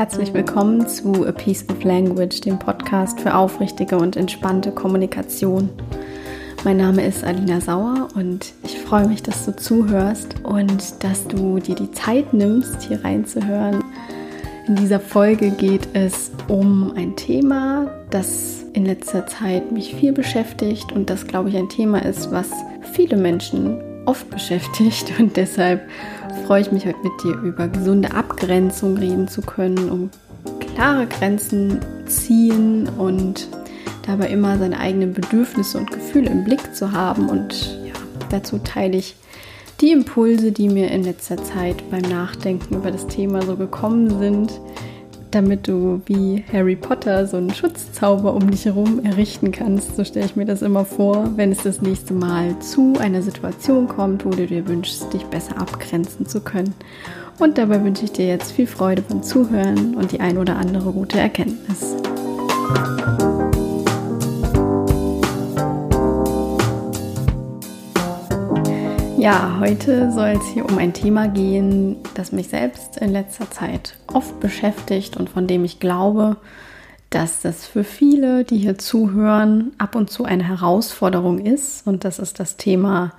Herzlich willkommen zu A Piece of Language, dem Podcast für aufrichtige und entspannte Kommunikation. Mein Name ist Alina Sauer und ich freue mich, dass du zuhörst und dass du dir die Zeit nimmst, hier reinzuhören. In dieser Folge geht es um ein Thema, das in letzter Zeit mich viel beschäftigt und das, glaube ich, ein Thema ist, was viele Menschen oft beschäftigt und deshalb freue ich mich heute mit dir über gesunde Abgrenzung reden zu können, um klare Grenzen ziehen und dabei immer seine eigenen Bedürfnisse und Gefühle im Blick zu haben. Und ja, dazu teile ich die Impulse, die mir in letzter Zeit beim Nachdenken über das Thema so gekommen sind, damit du wie Harry Potter so einen Schutzzauber um dich herum errichten kannst. So stelle ich mir das immer vor, wenn es das nächste Mal zu einer Situation kommt, wo du dir wünschst, dich besser abgrenzen zu können. Und dabei wünsche ich dir jetzt viel Freude beim Zuhören und die ein oder andere gute Erkenntnis. Ja, heute soll es hier um ein Thema gehen, das mich selbst in letzter Zeit oft beschäftigt und von dem ich glaube, dass das für viele, die hier zuhören, ab und zu eine Herausforderung ist. Und das ist das Thema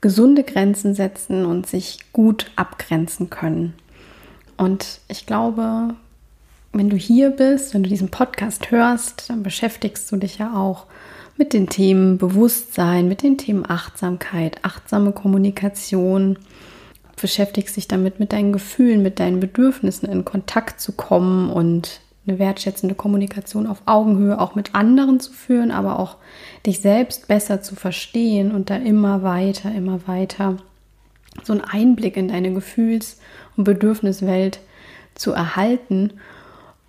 gesunde Grenzen setzen und sich gut abgrenzen können. Und ich glaube, wenn du hier bist, wenn du diesen Podcast hörst, dann beschäftigst du dich ja auch mit den Themen Bewusstsein, mit den Themen Achtsamkeit, achtsame Kommunikation, beschäftigst dich damit, mit deinen Gefühlen, mit deinen Bedürfnissen in Kontakt zu kommen und eine wertschätzende Kommunikation auf Augenhöhe auch mit anderen zu führen, aber auch dich selbst besser zu verstehen und da immer weiter, immer weiter so einen Einblick in deine Gefühls- und Bedürfniswelt zu erhalten.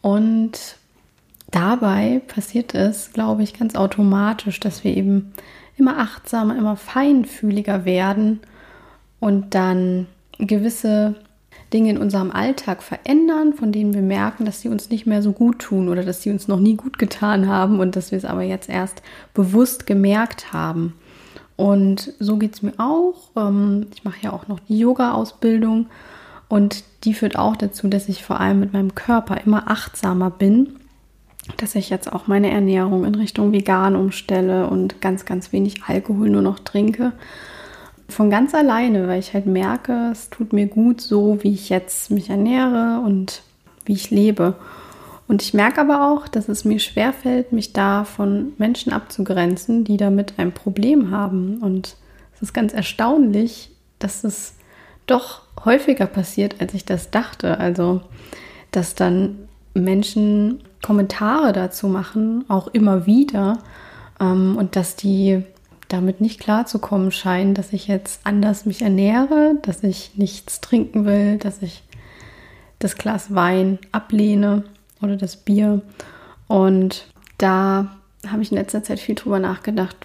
Und dabei passiert es, glaube ich, ganz automatisch, dass wir eben immer achtsamer, immer feinfühliger werden und dann gewisse Dinge in unserem Alltag verändern, von denen wir merken, dass sie uns nicht mehr so gut tun oder dass sie uns noch nie gut getan haben und dass wir es aber jetzt erst bewusst gemerkt haben. Und so geht es mir auch. Ähm, ich mache ja auch noch die Yoga-Ausbildung und die führt auch dazu, dass ich vor allem mit meinem Körper immer achtsamer bin dass ich jetzt auch meine Ernährung in Richtung vegan umstelle und ganz, ganz wenig Alkohol nur noch trinke. Von ganz alleine, weil ich halt merke, es tut mir gut so, wie ich jetzt mich ernähre und wie ich lebe. Und ich merke aber auch, dass es mir schwerfällt, mich da von Menschen abzugrenzen, die damit ein Problem haben. Und es ist ganz erstaunlich, dass es doch häufiger passiert, als ich das dachte. Also, dass dann Menschen Kommentare dazu machen, auch immer wieder, ähm, und dass die damit nicht klarzukommen scheinen, dass ich jetzt anders mich ernähre, dass ich nichts trinken will, dass ich das Glas Wein ablehne oder das Bier. Und da habe ich in letzter Zeit viel drüber nachgedacht,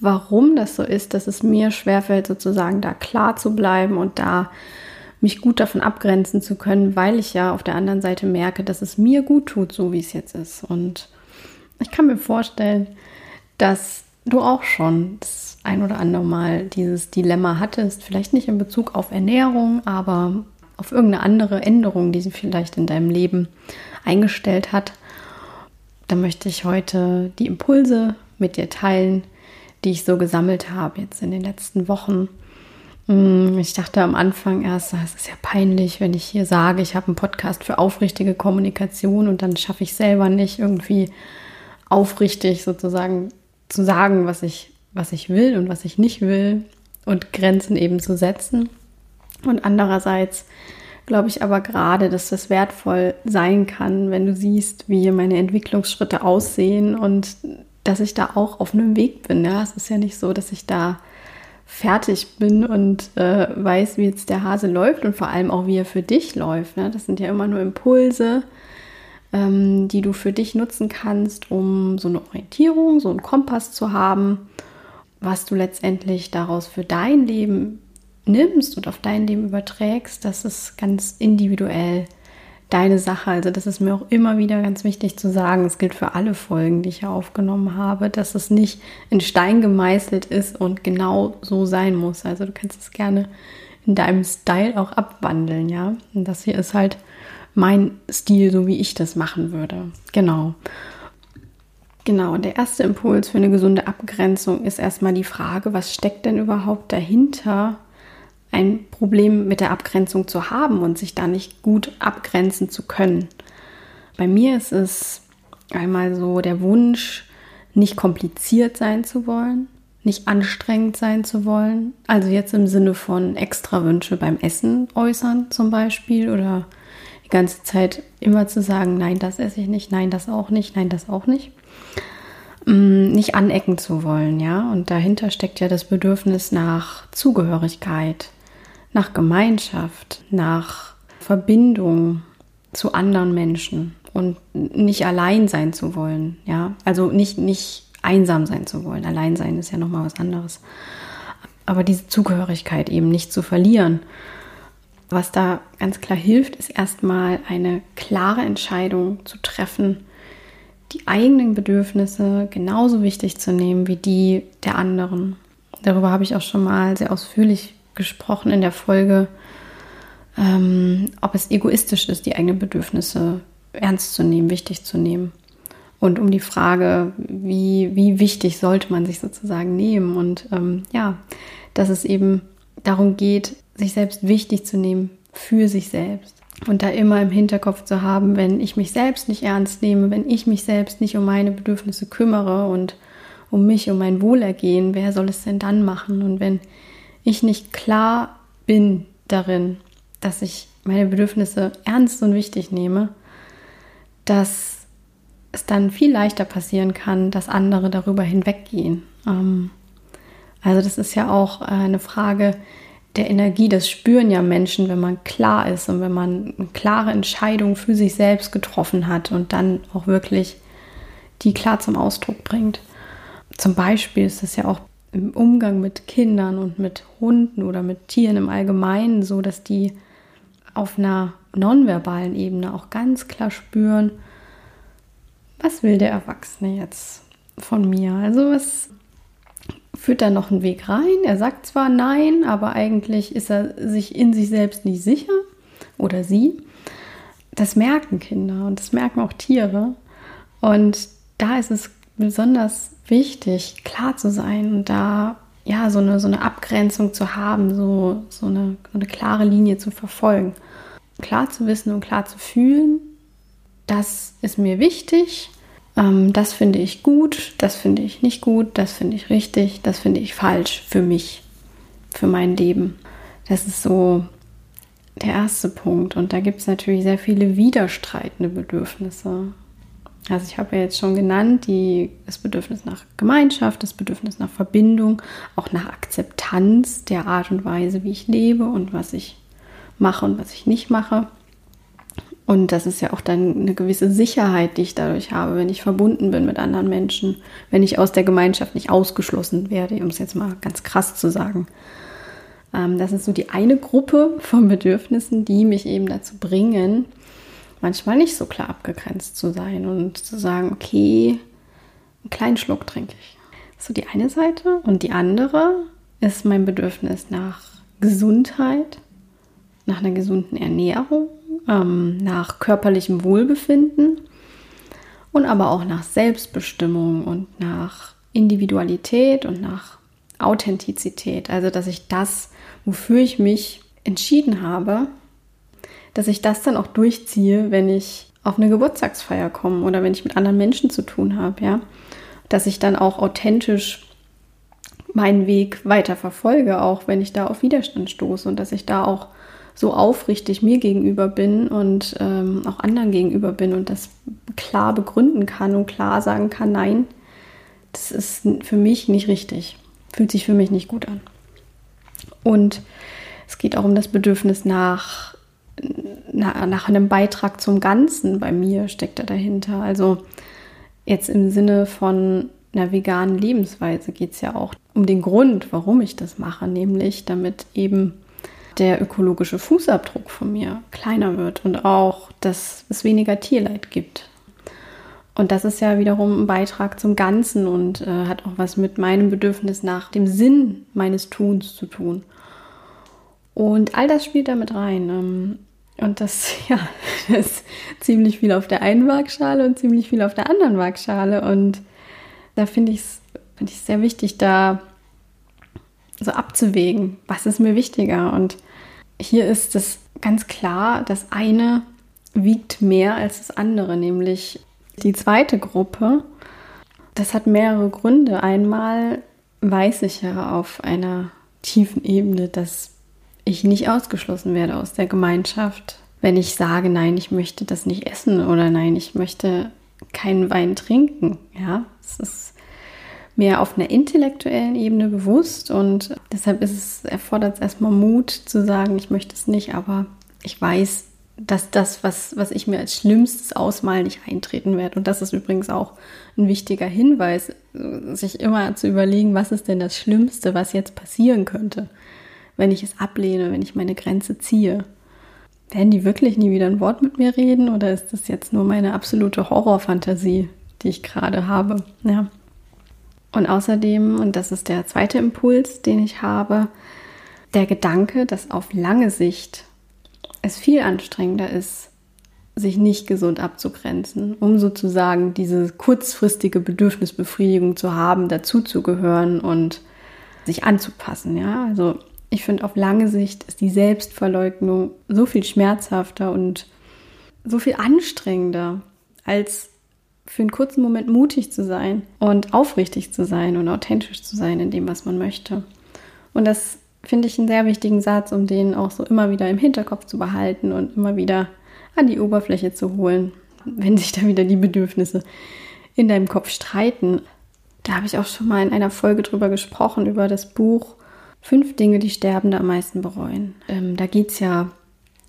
warum das so ist, dass es mir schwerfällt, sozusagen da klar zu bleiben und da mich gut davon abgrenzen zu können, weil ich ja auf der anderen Seite merke, dass es mir gut tut, so wie es jetzt ist. Und ich kann mir vorstellen, dass du auch schon das ein oder andere Mal dieses Dilemma hattest, vielleicht nicht in Bezug auf Ernährung, aber auf irgendeine andere Änderung, die sie vielleicht in deinem Leben eingestellt hat. Da möchte ich heute die Impulse mit dir teilen, die ich so gesammelt habe jetzt in den letzten Wochen ich dachte am Anfang erst, es ist ja peinlich, wenn ich hier sage, ich habe einen Podcast für aufrichtige Kommunikation und dann schaffe ich selber nicht irgendwie aufrichtig sozusagen zu sagen, was ich, was ich will und was ich nicht will und Grenzen eben zu setzen. Und andererseits glaube ich aber gerade, dass das wertvoll sein kann, wenn du siehst, wie meine Entwicklungsschritte aussehen und dass ich da auch auf einem Weg bin. Ja, es ist ja nicht so, dass ich da fertig bin und äh, weiß, wie jetzt der Hase läuft und vor allem auch, wie er für dich läuft. Ne? Das sind ja immer nur Impulse, ähm, die du für dich nutzen kannst, um so eine Orientierung, so einen Kompass zu haben, was du letztendlich daraus für dein Leben nimmst und auf dein Leben überträgst. Das ist ganz individuell deine Sache. Also das ist mir auch immer wieder ganz wichtig zu sagen. Es gilt für alle Folgen, die ich hier aufgenommen habe, dass es nicht in Stein gemeißelt ist und genau so sein muss. Also du kannst es gerne in deinem Style auch abwandeln, ja. Und das hier ist halt mein Stil, so wie ich das machen würde. Genau. Genau, der erste Impuls für eine gesunde Abgrenzung ist erstmal die Frage, was steckt denn überhaupt dahinter, ein Problem mit der Abgrenzung zu haben und sich da nicht gut abgrenzen zu können. Bei mir ist es einmal so der Wunsch, nicht kompliziert sein zu wollen, nicht anstrengend sein zu wollen. Also jetzt im Sinne von extra Wünsche beim Essen äußern zum Beispiel oder die ganze Zeit immer zu sagen, nein, das esse ich nicht, nein, das auch nicht, nein, das auch nicht. Mm, nicht anecken zu wollen, ja. Und dahinter steckt ja das Bedürfnis nach Zugehörigkeit, nach Gemeinschaft, nach Verbindung zu anderen Menschen und nicht allein sein zu wollen, ja. Also nicht, nicht einsam sein zu wollen. Allein sein ist ja nochmal was anderes. Aber diese Zugehörigkeit eben nicht zu verlieren. Was da ganz klar hilft, ist erstmal eine klare Entscheidung zu treffen, die eigenen Bedürfnisse genauso wichtig zu nehmen wie die der anderen. Darüber habe ich auch schon mal sehr ausführlich gesprochen in der Folge, ähm, ob es egoistisch ist, die eigenen Bedürfnisse ernst zu nehmen, wichtig zu nehmen. Und um die Frage, wie, wie wichtig sollte man sich sozusagen nehmen. Und ähm, ja, dass es eben darum geht, sich selbst wichtig zu nehmen für sich selbst. Und da immer im Hinterkopf zu haben, wenn ich mich selbst nicht ernst nehme, wenn ich mich selbst nicht um meine Bedürfnisse kümmere und um mich, um mein Wohlergehen, wer soll es denn dann machen? Und wenn ich nicht klar bin darin, dass ich meine Bedürfnisse ernst und wichtig nehme, dass es dann viel leichter passieren kann, dass andere darüber hinweggehen. Ähm, also das ist ja auch eine Frage, der Energie, das spüren ja Menschen, wenn man klar ist und wenn man eine klare Entscheidung für sich selbst getroffen hat und dann auch wirklich die klar zum Ausdruck bringt. Zum Beispiel ist es ja auch im Umgang mit Kindern und mit Hunden oder mit Tieren im Allgemeinen so, dass die auf einer nonverbalen Ebene auch ganz klar spüren, was will der Erwachsene jetzt von mir? Also was führt da noch einen Weg rein. Er sagt zwar nein, aber eigentlich ist er sich in sich selbst nicht sicher oder sie. Das merken Kinder und das merken auch Tiere. Und da ist es besonders wichtig, klar zu sein und da ja so eine, so eine Abgrenzung zu haben, so, so, eine, so eine klare Linie zu verfolgen. Klar zu wissen und klar zu fühlen, das ist mir wichtig ähm, das finde ich gut, das finde ich nicht gut, das finde ich richtig, das finde ich falsch für mich, für mein Leben. Das ist so der erste Punkt. Und da gibt es natürlich sehr viele widerstreitende Bedürfnisse. Also ich habe ja jetzt schon genannt, die, das Bedürfnis nach Gemeinschaft, das Bedürfnis nach Verbindung, auch nach Akzeptanz der Art und Weise, wie ich lebe und was ich mache und was ich nicht mache. Und das ist ja auch dann eine gewisse Sicherheit, die ich dadurch habe, wenn ich verbunden bin mit anderen Menschen, wenn ich aus der Gemeinschaft nicht ausgeschlossen werde, um es jetzt mal ganz krass zu sagen. Ähm, das ist so die eine Gruppe von Bedürfnissen, die mich eben dazu bringen, manchmal nicht so klar abgegrenzt zu sein und zu sagen, okay, einen kleinen Schluck trinke ich. So die eine Seite. Und die andere ist mein Bedürfnis nach Gesundheit, nach einer gesunden Ernährung ähm, nach körperlichem Wohlbefinden und aber auch nach Selbstbestimmung und nach Individualität und nach Authentizität. Also, dass ich das, wofür ich mich entschieden habe, dass ich das dann auch durchziehe, wenn ich auf eine Geburtstagsfeier komme oder wenn ich mit anderen Menschen zu tun habe, ja. Dass ich dann auch authentisch meinen Weg weiter verfolge, auch wenn ich da auf Widerstand stoße und dass ich da auch so aufrichtig mir gegenüber bin und ähm, auch anderen gegenüber bin und das klar begründen kann und klar sagen kann, nein, das ist für mich nicht richtig, fühlt sich für mich nicht gut an. Und es geht auch um das Bedürfnis nach, nach, einem Beitrag zum Ganzen bei mir steckt da dahinter. Also jetzt im Sinne von einer veganen Lebensweise geht es ja auch um den Grund, warum ich das mache, nämlich damit eben der ökologische Fußabdruck von mir kleiner wird und auch, dass es weniger Tierleid gibt. Und das ist ja wiederum ein Beitrag zum Ganzen und äh, hat auch was mit meinem Bedürfnis nach dem Sinn meines Tuns zu tun. Und all das spielt damit rein. Und das, ja, das ist ziemlich viel auf der einen Waagschale und ziemlich viel auf der anderen Waagschale. Und da finde ich es find sehr wichtig, da so abzuwägen, was ist mir wichtiger. Und hier ist es ganz klar, das eine wiegt mehr als das andere, nämlich die zweite Gruppe. Das hat mehrere Gründe. Einmal weiß ich ja auf einer tiefen Ebene, dass ich nicht ausgeschlossen werde aus der Gemeinschaft, wenn ich sage, nein, ich möchte das nicht essen oder nein, ich möchte keinen Wein trinken. Ja, es ist mehr auf einer intellektuellen Ebene bewusst und deshalb ist es, erfordert es erstmal Mut zu sagen, ich möchte es nicht, aber ich weiß, dass das, was, was ich mir als schlimmstes ausmal nicht eintreten werde. Und das ist übrigens auch ein wichtiger Hinweis, sich immer zu überlegen, was ist denn das Schlimmste, was jetzt passieren könnte wenn ich es ablehne, wenn ich meine Grenze ziehe? Werden die wirklich nie wieder ein Wort mit mir reden oder ist das jetzt nur meine absolute Horrorfantasie, die ich gerade habe? Ja. Und außerdem, und das ist der zweite Impuls, den ich habe, der Gedanke, dass auf lange Sicht es viel anstrengender ist, sich nicht gesund abzugrenzen, um sozusagen diese kurzfristige Bedürfnisbefriedigung zu haben, dazuzugehören und sich anzupassen. Ja, also ich finde, auf lange Sicht ist die Selbstverleugnung so viel schmerzhafter und so viel anstrengender, als für einen kurzen Moment mutig zu sein und aufrichtig zu sein und authentisch zu sein in dem, was man möchte. Und das finde ich einen sehr wichtigen Satz, um den auch so immer wieder im Hinterkopf zu behalten und immer wieder an die Oberfläche zu holen, wenn sich da wieder die Bedürfnisse in deinem Kopf streiten. Da habe ich auch schon mal in einer Folge drüber gesprochen, über das Buch Fünf Dinge, die Sterbende am meisten bereuen. Ähm, da geht es ja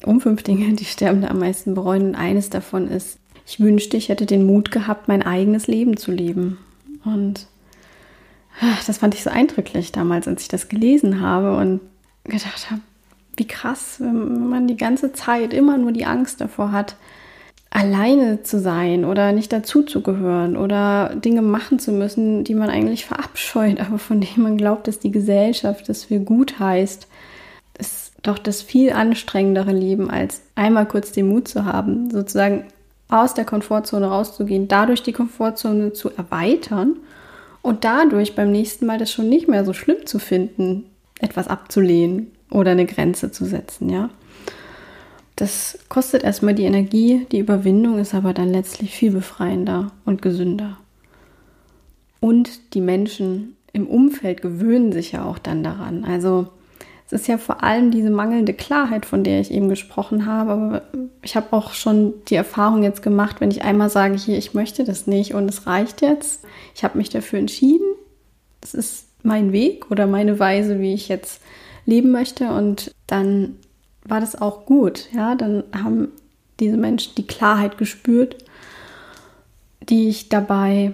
um fünf Dinge, die Sterbende am meisten bereuen. Und eines davon ist, ich wünschte, ich hätte den Mut gehabt, mein eigenes Leben zu leben. Und ach, das fand ich so eindrücklich damals, als ich das gelesen habe und gedacht habe, wie krass, wenn man die ganze Zeit immer nur die Angst davor hat, alleine zu sein oder nicht dazuzugehören oder Dinge machen zu müssen, die man eigentlich verabscheut, aber von denen man glaubt, dass die Gesellschaft das für gut heißt, ist doch das viel anstrengendere Leben, als einmal kurz den Mut zu haben, sozusagen aus der Komfortzone rauszugehen, dadurch die Komfortzone zu erweitern und dadurch beim nächsten Mal das schon nicht mehr so schlimm zu finden, etwas abzulehnen oder eine Grenze zu setzen, ja. Das kostet erstmal die Energie, die Überwindung ist aber dann letztlich viel befreiender und gesünder. Und die Menschen im Umfeld gewöhnen sich ja auch dann daran. Also es ist ja vor allem diese mangelnde Klarheit, von der ich eben gesprochen habe. Aber ich habe auch schon die Erfahrung jetzt gemacht, wenn ich einmal sage, hier, ich möchte das nicht und es reicht jetzt. Ich habe mich dafür entschieden. Das ist mein Weg oder meine Weise, wie ich jetzt leben möchte. Und dann war das auch gut. Ja, dann haben diese Menschen die Klarheit gespürt, die ich dabei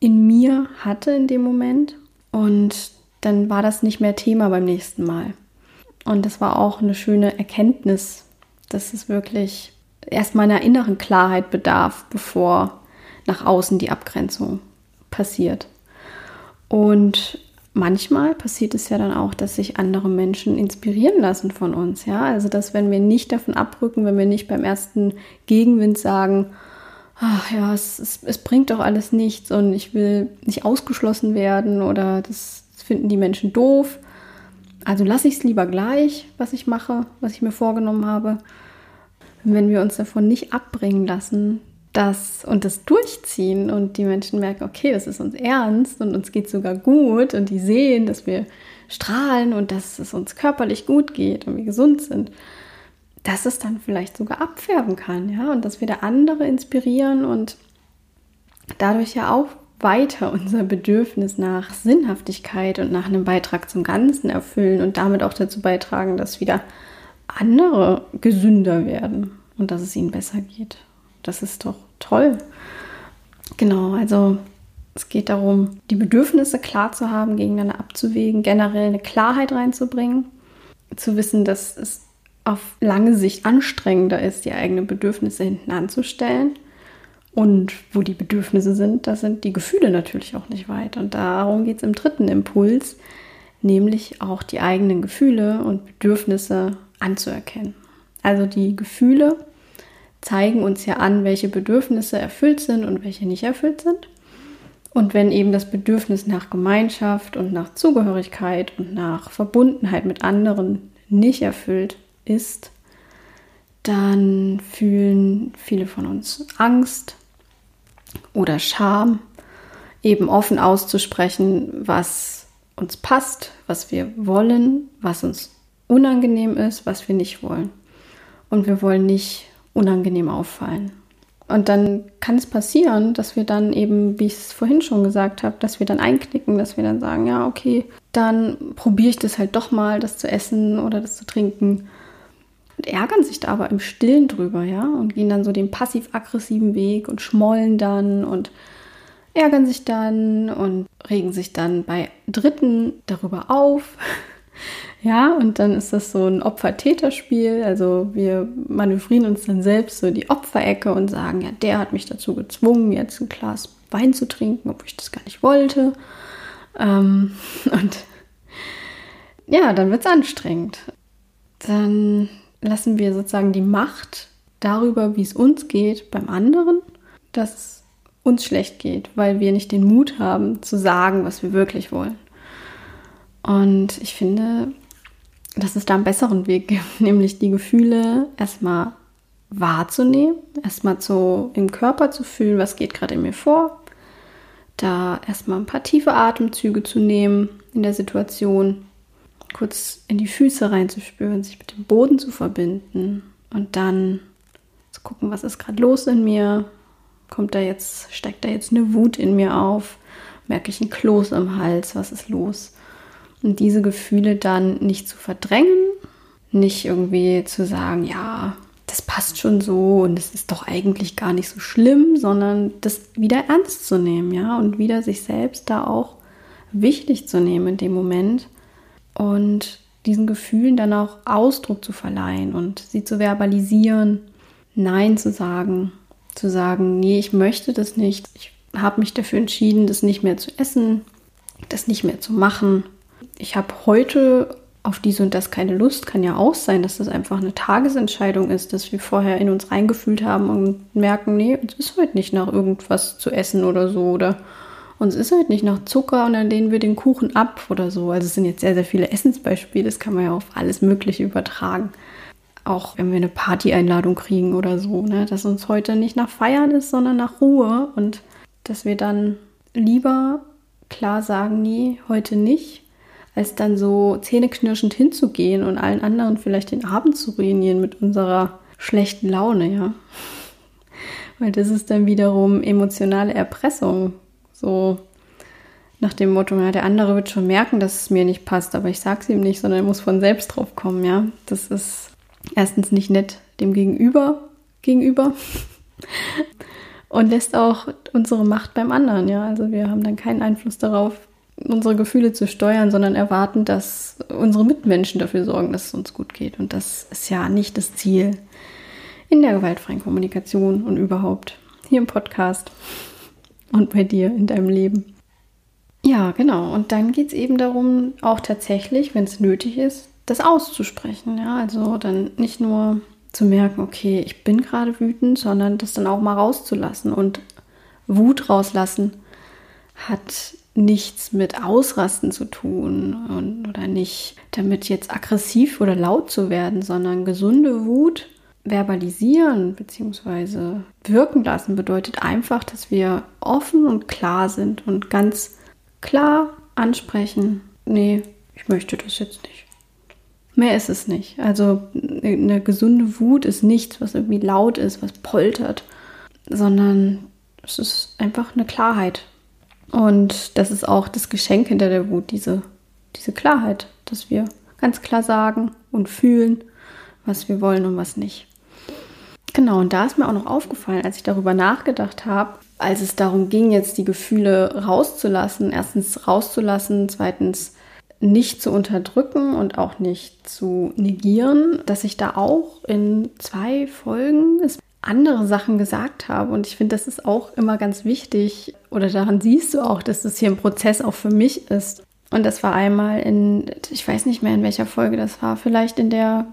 in mir hatte in dem Moment. Und dann war das nicht mehr Thema beim nächsten Mal. Und das war auch eine schöne Erkenntnis, dass es wirklich erstmal einer inneren Klarheit bedarf, bevor nach außen die Abgrenzung passiert. Und manchmal passiert es ja dann auch, dass sich andere Menschen inspirieren lassen von uns. Ja, also dass wenn wir nicht davon abrücken, wenn wir nicht beim ersten Gegenwind sagen, ach ja, es, es, es bringt doch alles nichts und ich will nicht ausgeschlossen werden oder das, finden die Menschen doof. Also lasse ich es lieber gleich, was ich mache, was ich mir vorgenommen habe. wenn wir uns davon nicht abbringen lassen, das und das durchziehen und die Menschen merken, okay, das ist uns ernst und uns geht sogar gut und die sehen, dass wir strahlen und dass es uns körperlich gut geht und wir gesund sind, dass es dann vielleicht sogar abfärben kann, ja, und dass wir da andere inspirieren und dadurch ja auch weiter unser Bedürfnis nach Sinnhaftigkeit und nach einem Beitrag zum Ganzen erfüllen und damit auch dazu beitragen, dass wieder andere gesünder werden und dass es ihnen besser geht. Das ist doch toll. Genau, also es geht darum, die Bedürfnisse klar zu haben, gegeneinander abzuwägen, generell eine Klarheit reinzubringen, zu wissen, dass es auf lange Sicht anstrengender ist, die eigenen Bedürfnisse hinten anzustellen. Und wo die Bedürfnisse sind, da sind die Gefühle natürlich auch nicht weit. Und darum geht es im dritten Impuls, nämlich auch die eigenen Gefühle und Bedürfnisse anzuerkennen. Also die Gefühle zeigen uns ja an, welche Bedürfnisse erfüllt sind und welche nicht erfüllt sind. Und wenn eben das Bedürfnis nach Gemeinschaft und nach Zugehörigkeit und nach Verbundenheit mit anderen nicht erfüllt ist, dann fühlen viele von uns Angst oder Scham, eben offen auszusprechen, was uns passt, was wir wollen, was uns unangenehm ist, was wir nicht wollen. Und wir wollen nicht unangenehm auffallen. Und dann kann es passieren, dass wir dann eben, wie ich es vorhin schon gesagt habe, dass wir dann einknicken, dass wir dann sagen, ja, okay, dann probiere ich das halt doch mal, das zu essen oder das zu trinken. Und ärgern sich da aber im Stillen drüber, ja, und gehen dann so den passiv-aggressiven Weg und schmollen dann und ärgern sich dann und regen sich dann bei Dritten darüber auf. Ja, und dann ist das so ein Opfer-Täter-Spiel. Also wir manövrieren uns dann selbst so in die Opferecke und sagen, ja, der hat mich dazu gezwungen, jetzt ein Glas Wein zu trinken, obwohl ich das gar nicht wollte. Ähm, und ja, dann wird es anstrengend. Dann lassen wir sozusagen die Macht darüber, wie es uns geht, beim anderen, dass es uns schlecht geht, weil wir nicht den Mut haben zu sagen, was wir wirklich wollen. Und ich finde, dass es da einen besseren Weg gibt, nämlich die Gefühle erstmal wahrzunehmen, erstmal so im Körper zu fühlen, was geht gerade in mir vor, da erstmal ein paar tiefe Atemzüge zu nehmen in der Situation, kurz in die Füße reinzuspüren, sich mit dem Boden zu verbinden und dann zu gucken, was ist gerade los in mir, kommt da jetzt, steigt da jetzt eine Wut in mir auf, merke ich ein Kloß im Hals, was ist los? Und diese Gefühle dann nicht zu verdrängen, nicht irgendwie zu sagen, ja, das passt schon so und es ist doch eigentlich gar nicht so schlimm, sondern das wieder ernst zu nehmen, ja, und wieder sich selbst da auch wichtig zu nehmen in dem Moment und diesen Gefühlen dann auch Ausdruck zu verleihen und sie zu verbalisieren, Nein zu sagen, zu sagen, nee, ich möchte das nicht, ich habe mich dafür entschieden, das nicht mehr zu essen, das nicht mehr zu machen ich habe heute auf dies und das keine Lust, kann ja auch sein, dass das einfach eine Tagesentscheidung ist, dass wir vorher in uns reingefühlt haben und merken, nee, uns ist heute nicht nach irgendwas zu essen oder so oder uns ist heute nicht nach Zucker und dann lehnen wir den Kuchen ab oder so. Also es sind jetzt sehr, sehr viele Essensbeispiele, das kann man ja auf alles Mögliche übertragen. Auch wenn wir eine Party-Einladung kriegen oder so, ne? dass uns heute nicht nach Feiern ist, sondern nach Ruhe und dass wir dann lieber klar sagen, nee, heute nicht als dann so zähneknirschend hinzugehen und allen anderen vielleicht den Abend zu ruinieren mit unserer schlechten Laune, ja. Weil das ist dann wiederum emotionale Erpressung. So nach dem Motto, ja, der andere wird schon merken, dass es mir nicht passt, aber ich sag's ihm nicht, sondern er muss von selbst drauf kommen, ja. Das ist erstens nicht nett dem Gegenüber gegenüber und lässt auch unsere Macht beim anderen, ja. Also wir haben dann keinen Einfluss darauf, unsere Gefühle zu steuern, sondern erwarten, dass unsere Mitmenschen dafür sorgen, dass es uns gut geht. Und das ist ja nicht das Ziel in der gewaltfreien Kommunikation und überhaupt hier im Podcast und bei dir in deinem Leben. Ja, genau. Und dann geht es eben darum, auch tatsächlich, wenn es nötig ist, das auszusprechen. Ja, also dann nicht nur zu merken, okay, ich bin gerade wütend, sondern das dann auch mal rauszulassen. Und Wut rauslassen hat nichts mit Ausrasten zu tun und, oder nicht damit jetzt aggressiv oder laut zu werden, sondern gesunde Wut verbalisieren bzw. wirken lassen bedeutet einfach, dass wir offen und klar sind und ganz klar ansprechen, nee, ich möchte das jetzt nicht. Mehr ist es nicht. Also eine gesunde Wut ist nichts, was irgendwie laut ist, was poltert, sondern es ist einfach eine Klarheit, und das ist auch das Geschenk hinter der Wut, diese, diese Klarheit, dass wir ganz klar sagen und fühlen, was wir wollen und was nicht. Genau, und da ist mir auch noch aufgefallen, als ich darüber nachgedacht habe, als es darum ging, jetzt die Gefühle rauszulassen, erstens rauszulassen, zweitens nicht zu unterdrücken und auch nicht zu negieren, dass ich da auch in zwei Folgen es andere Sachen gesagt habe. Und ich finde, das ist auch immer ganz wichtig. Oder daran siehst du auch, dass das hier ein Prozess auch für mich ist. Und das war einmal in, ich weiß nicht mehr in welcher Folge das war, vielleicht in der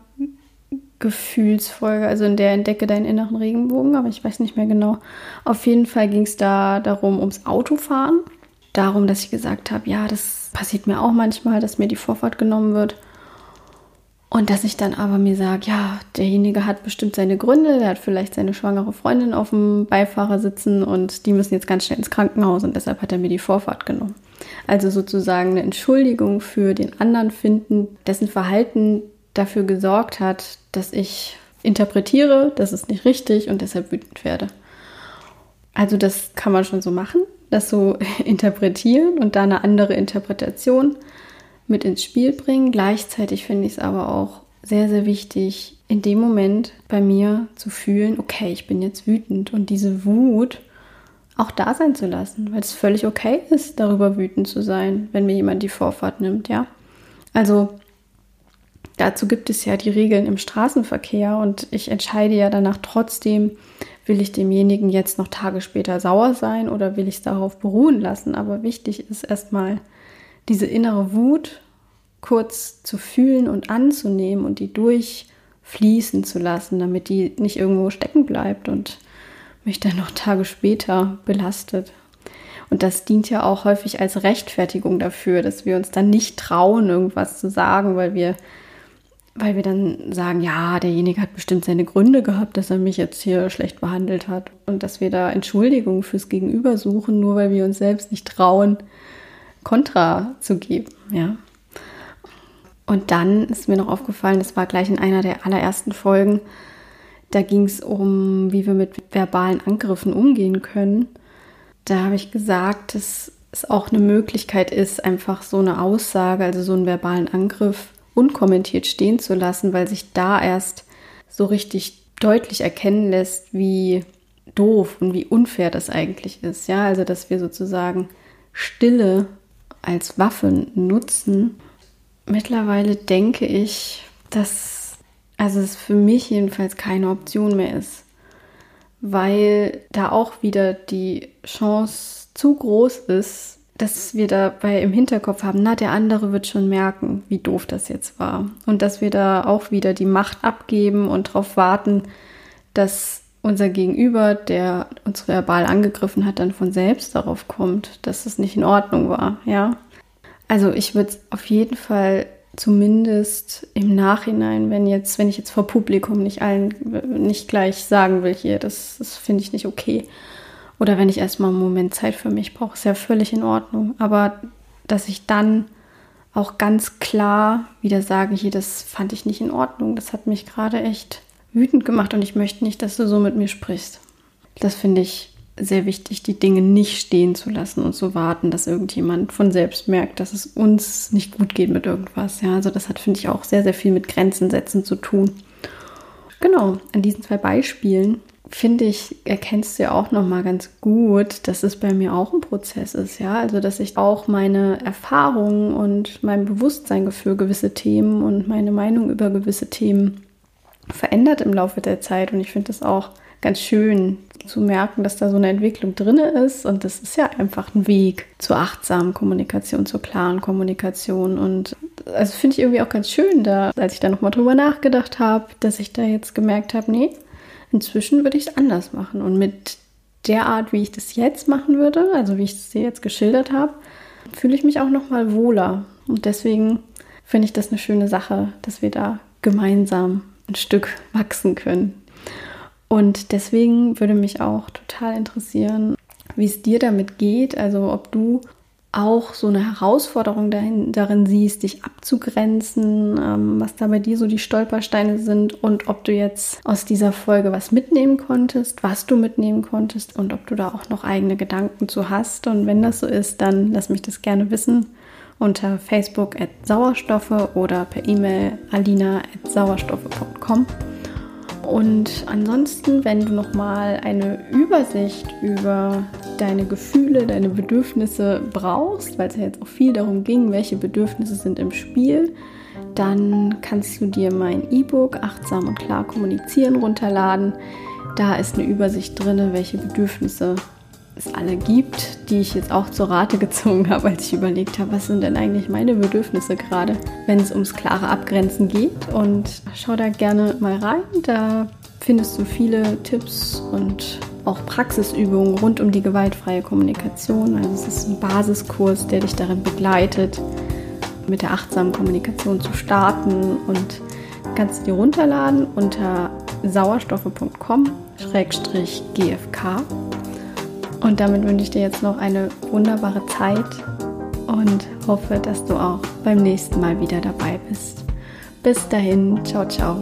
Gefühlsfolge, also in der entdecke deinen inneren Regenbogen, aber ich weiß nicht mehr genau. Auf jeden Fall ging es da darum, ums Autofahren. Darum, dass ich gesagt habe, ja, das passiert mir auch manchmal, dass mir die Vorfahrt genommen wird. Und dass ich dann aber mir sage, ja, derjenige hat bestimmt seine Gründe, der hat vielleicht seine schwangere Freundin auf dem Beifahrer sitzen und die müssen jetzt ganz schnell ins Krankenhaus und deshalb hat er mir die Vorfahrt genommen. Also sozusagen eine Entschuldigung für den anderen finden, dessen Verhalten dafür gesorgt hat, dass ich interpretiere, das ist nicht richtig und deshalb wütend werde. Also das kann man schon so machen, das so interpretieren und da eine andere Interpretation mit ins Spiel bringen. Gleichzeitig finde ich es aber auch sehr, sehr wichtig, in dem Moment bei mir zu fühlen, okay, ich bin jetzt wütend und diese Wut auch da sein zu lassen, weil es völlig okay ist, darüber wütend zu sein, wenn mir jemand die Vorfahrt nimmt, ja. Also dazu gibt es ja die Regeln im Straßenverkehr und ich entscheide ja danach trotzdem, will ich demjenigen jetzt noch Tage später sauer sein oder will ich es darauf beruhen lassen. Aber wichtig ist erstmal diese innere Wut kurz zu fühlen und anzunehmen und die durchfließen zu lassen, damit die nicht irgendwo stecken bleibt und mich dann noch Tage später belastet. Und das dient ja auch häufig als Rechtfertigung dafür, dass wir uns dann nicht trauen, irgendwas zu sagen, weil wir, weil wir dann sagen, ja, derjenige hat bestimmt seine Gründe gehabt, dass er mich jetzt hier schlecht behandelt hat. Und dass wir da Entschuldigung fürs Gegenüber suchen, nur weil wir uns selbst nicht trauen, Kontra zu geben, ja. Und dann ist mir noch aufgefallen, das war gleich in einer der allerersten Folgen, da ging es um, wie wir mit verbalen Angriffen umgehen können. Da habe ich gesagt, dass es auch eine Möglichkeit ist, einfach so eine Aussage, also so einen verbalen Angriff unkommentiert stehen zu lassen, weil sich da erst so richtig deutlich erkennen lässt, wie doof und wie unfair das eigentlich ist. Ja, also dass wir sozusagen Stille als Waffe nutzen. Mittlerweile denke ich, dass also es für mich jedenfalls keine Option mehr ist, weil da auch wieder die Chance zu groß ist, dass wir dabei im Hinterkopf haben, na, der andere wird schon merken, wie doof das jetzt war. Und dass wir da auch wieder die Macht abgeben und darauf warten, dass unser Gegenüber, der uns verbal angegriffen hat, dann von selbst darauf kommt, dass es nicht in Ordnung war, ja. Also ich würde auf jeden Fall zumindest im Nachhinein, wenn jetzt, wenn ich jetzt vor Publikum nicht allen nicht gleich sagen will, hier, das, das finde ich nicht okay. Oder wenn ich erstmal einen Moment Zeit für mich brauche, ist ja völlig in Ordnung. Aber dass ich dann auch ganz klar wieder sage, hier, das fand ich nicht in Ordnung. Das hat mich gerade echt wütend gemacht und ich möchte nicht, dass du so mit mir sprichst. Das finde ich sehr wichtig, die Dinge nicht stehen zu lassen und zu warten, dass irgendjemand von selbst merkt, dass es uns nicht gut geht mit irgendwas. Ja, also das hat, finde ich, auch sehr, sehr viel mit Grenzen setzen zu tun. Genau, an diesen zwei Beispielen finde ich, erkennst du ja auch noch mal ganz gut, dass es bei mir auch ein Prozess ist, ja, also dass ich auch meine Erfahrungen und mein Bewusstsein für gewisse Themen und meine Meinung über gewisse Themen verändert im Laufe der Zeit. Und ich finde das auch ganz schön zu merken, dass da so eine Entwicklung drin ist. Und das ist ja einfach ein Weg zur achtsamen Kommunikation, zur klaren Kommunikation. Und also finde ich irgendwie auch ganz schön, da als ich da nochmal drüber nachgedacht habe, dass ich da jetzt gemerkt habe, nee, inzwischen würde ich es anders machen. Und mit der Art, wie ich das jetzt machen würde, also wie ich es dir jetzt geschildert habe, fühle ich mich auch nochmal wohler. Und deswegen finde ich das eine schöne Sache, dass wir da gemeinsam ein Stück wachsen können. Und deswegen würde mich auch total interessieren, wie es dir damit geht. Also ob du auch so eine Herausforderung dahin, darin siehst, dich abzugrenzen, ähm, was da bei dir so die Stolpersteine sind und ob du jetzt aus dieser Folge was mitnehmen konntest, was du mitnehmen konntest und ob du da auch noch eigene Gedanken zu hast. Und wenn das so ist, dann lass mich das gerne wissen unter Facebook at Sauerstoffe oder per E-Mail alina at sauerstoffe.com. Und ansonsten, wenn du nochmal eine Übersicht über deine Gefühle, deine Bedürfnisse brauchst, weil es ja jetzt auch viel darum ging, welche Bedürfnisse sind im Spiel, dann kannst du dir mein E-Book Achtsam und klar kommunizieren runterladen. Da ist eine Übersicht drin, welche Bedürfnisse es alle gibt, die ich jetzt auch zur Rate gezogen habe, als ich überlegt habe, was sind denn eigentlich meine Bedürfnisse gerade, wenn es ums klare Abgrenzen geht. Und schau da gerne mal rein. Da findest du viele Tipps und auch Praxisübungen rund um die gewaltfreie Kommunikation. Also es ist ein Basiskurs, der dich darin begleitet, mit der achtsamen Kommunikation zu starten und kannst du dir runterladen unter sauerstoffe.com-gfk. Und damit wünsche ich dir jetzt noch eine wunderbare Zeit und hoffe, dass du auch beim nächsten Mal wieder dabei bist. Bis dahin, ciao, ciao.